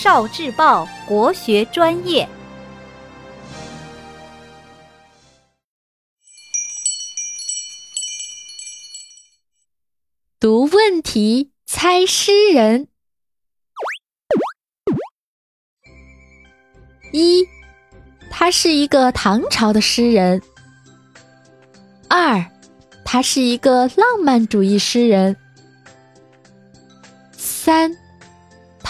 少智报国学专业。读问题，猜诗人。一，他是一个唐朝的诗人。二，他是一个浪漫主义诗人。三，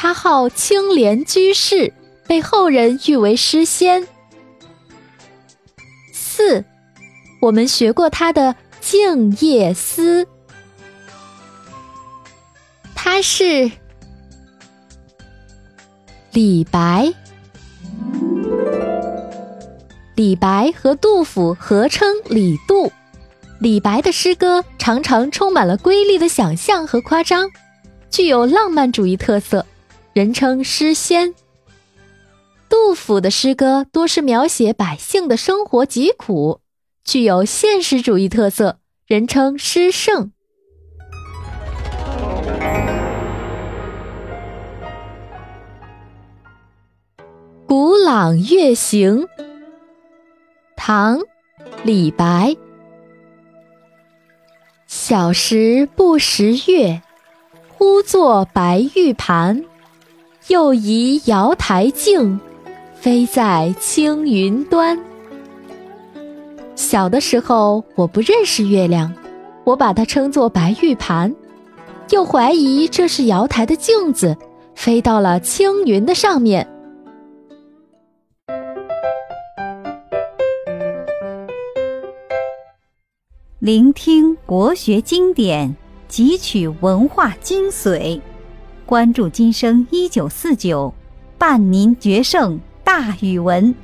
他号清莲居士，被后人誉为诗仙。四，我们学过他的《静夜思》，他是李白。李白和杜甫合称李杜。李白的诗歌常常充满了瑰丽的想象和夸张。具有浪漫主义特色，人称诗仙。杜甫的诗歌多是描写百姓的生活疾苦，具有现实主义特色，人称诗圣。《古朗月行》，唐·李白。小时不识月。呼作白玉盘，又疑瑶台镜，飞在青云端。小的时候，我不认识月亮，我把它称作白玉盘，又怀疑这是瑶台的镜子，飞到了青云的上面。聆听国学经典。汲取文化精髓，关注今生一九四九，伴您决胜大语文。